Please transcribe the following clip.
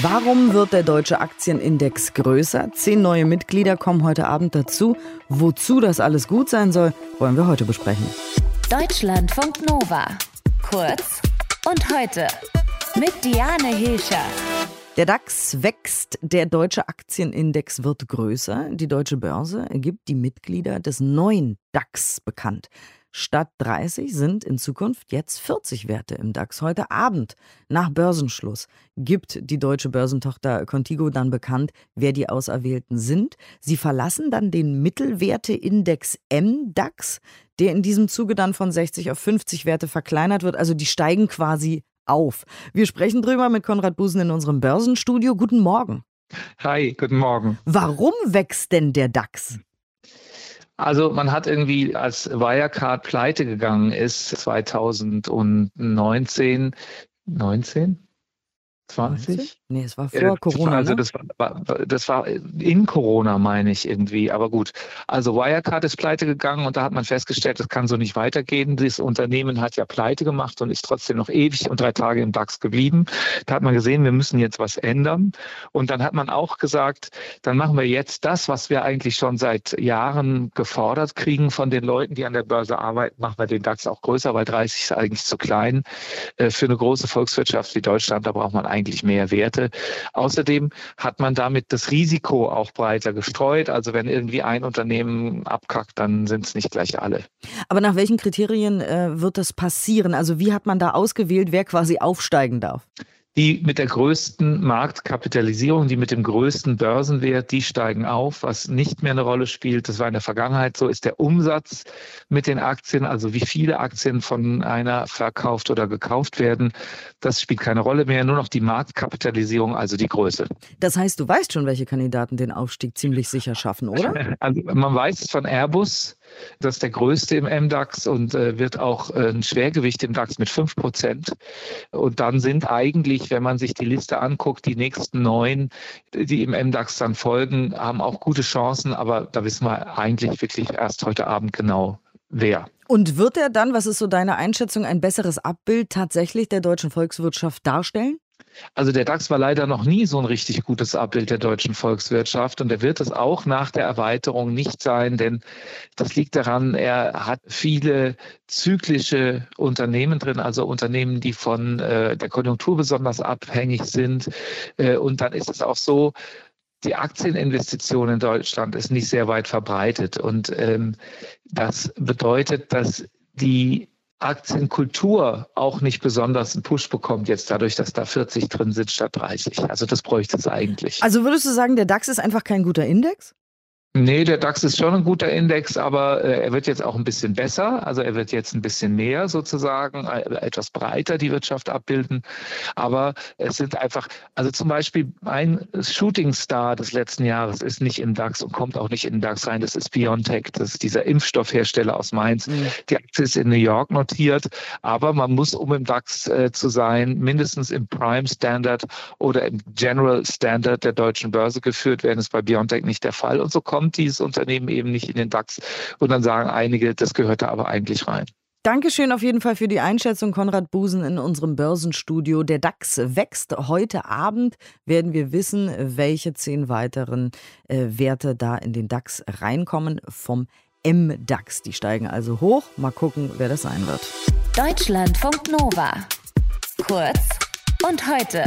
Warum wird der deutsche Aktienindex größer? Zehn neue Mitglieder kommen heute Abend dazu. Wozu das alles gut sein soll, wollen wir heute besprechen. Deutschlandfunk Nova. Kurz und heute mit Diane Hilscher. Der DAX wächst, der deutsche Aktienindex wird größer. Die deutsche Börse gibt die Mitglieder des neuen DAX bekannt. Statt 30 sind in Zukunft jetzt 40 Werte im DAX. Heute Abend, nach Börsenschluss, gibt die deutsche Börsentochter Contigo dann bekannt, wer die Auserwählten sind. Sie verlassen dann den Mittelwerteindex MDAX, der in diesem Zuge dann von 60 auf 50 Werte verkleinert wird. Also die steigen quasi auf. Wir sprechen drüber mit Konrad Busen in unserem Börsenstudio. Guten Morgen. Hi, guten Morgen. Warum wächst denn der DAX? Also man hat irgendwie, als Wirecard pleite gegangen ist, 2019, 19? 20? Nee, es war vor äh, Corona. Also ne? das war, das war in Corona, meine ich irgendwie. Aber gut. Also Wirecard ist pleite gegangen und da hat man festgestellt, das kann so nicht weitergehen. Das Unternehmen hat ja pleite gemacht und ist trotzdem noch ewig und drei Tage im DAX geblieben. Da hat man gesehen, wir müssen jetzt was ändern. Und dann hat man auch gesagt, dann machen wir jetzt das, was wir eigentlich schon seit Jahren gefordert kriegen von den Leuten, die an der Börse arbeiten, machen wir den DAX auch größer, weil 30 ist eigentlich zu klein. Äh, für eine große Volkswirtschaft wie Deutschland, da braucht man eigentlich mehr Werte. Werte. Außerdem hat man damit das Risiko auch breiter gestreut. Also wenn irgendwie ein Unternehmen abkackt, dann sind es nicht gleich alle. Aber nach welchen Kriterien äh, wird das passieren? Also wie hat man da ausgewählt, wer quasi aufsteigen darf? Die mit der größten Marktkapitalisierung, die mit dem größten Börsenwert, die steigen auf. Was nicht mehr eine Rolle spielt, das war in der Vergangenheit so, ist der Umsatz mit den Aktien, also wie viele Aktien von einer verkauft oder gekauft werden. Das spielt keine Rolle mehr, nur noch die Marktkapitalisierung, also die Größe. Das heißt, du weißt schon, welche Kandidaten den Aufstieg ziemlich sicher schaffen, oder? Also man weiß von Airbus, das ist der größte im MDAX und äh, wird auch äh, ein Schwergewicht im DAX mit 5 Prozent. Und dann sind eigentlich, wenn man sich die Liste anguckt, die nächsten neun, die im MDAX dann folgen, haben auch gute Chancen. Aber da wissen wir eigentlich wirklich erst heute Abend genau, wer. Und wird er dann, was ist so deine Einschätzung, ein besseres Abbild tatsächlich der deutschen Volkswirtschaft darstellen? Also der DAX war leider noch nie so ein richtig gutes Abbild der deutschen Volkswirtschaft und er wird es auch nach der Erweiterung nicht sein, denn das liegt daran, er hat viele zyklische Unternehmen drin, also Unternehmen, die von äh, der Konjunktur besonders abhängig sind. Äh, und dann ist es auch so, die Aktieninvestition in Deutschland ist nicht sehr weit verbreitet. Und ähm, das bedeutet, dass die Aktienkultur auch nicht besonders einen Push bekommt, jetzt dadurch, dass da 40 drin sind statt 30. Also das bräuchte es eigentlich. Also würdest du sagen, der DAX ist einfach kein guter Index? Nee, der DAX ist schon ein guter Index, aber äh, er wird jetzt auch ein bisschen besser. Also er wird jetzt ein bisschen mehr sozusagen, äh, etwas breiter die Wirtschaft abbilden. Aber es sind einfach, also zum Beispiel ein Shooting Star des letzten Jahres ist nicht im DAX und kommt auch nicht in den DAX rein. Das ist BioNTech, das ist dieser Impfstoffhersteller aus Mainz. Mhm. Die Aktie ist in New York notiert, aber man muss, um im DAX äh, zu sein, mindestens im Prime Standard oder im General Standard der deutschen Börse geführt werden. Das ist bei BioNTech nicht der Fall. Und so kommt kommt dieses Unternehmen eben nicht in den DAX. Und dann sagen einige, das gehört da aber eigentlich rein. Dankeschön auf jeden Fall für die Einschätzung, Konrad Busen in unserem Börsenstudio. Der DAX wächst. Heute Abend werden wir wissen, welche zehn weiteren äh, Werte da in den DAX reinkommen vom MDAX. Die steigen also hoch. Mal gucken, wer das sein wird. Deutschlandfunk Nova. Kurz und heute.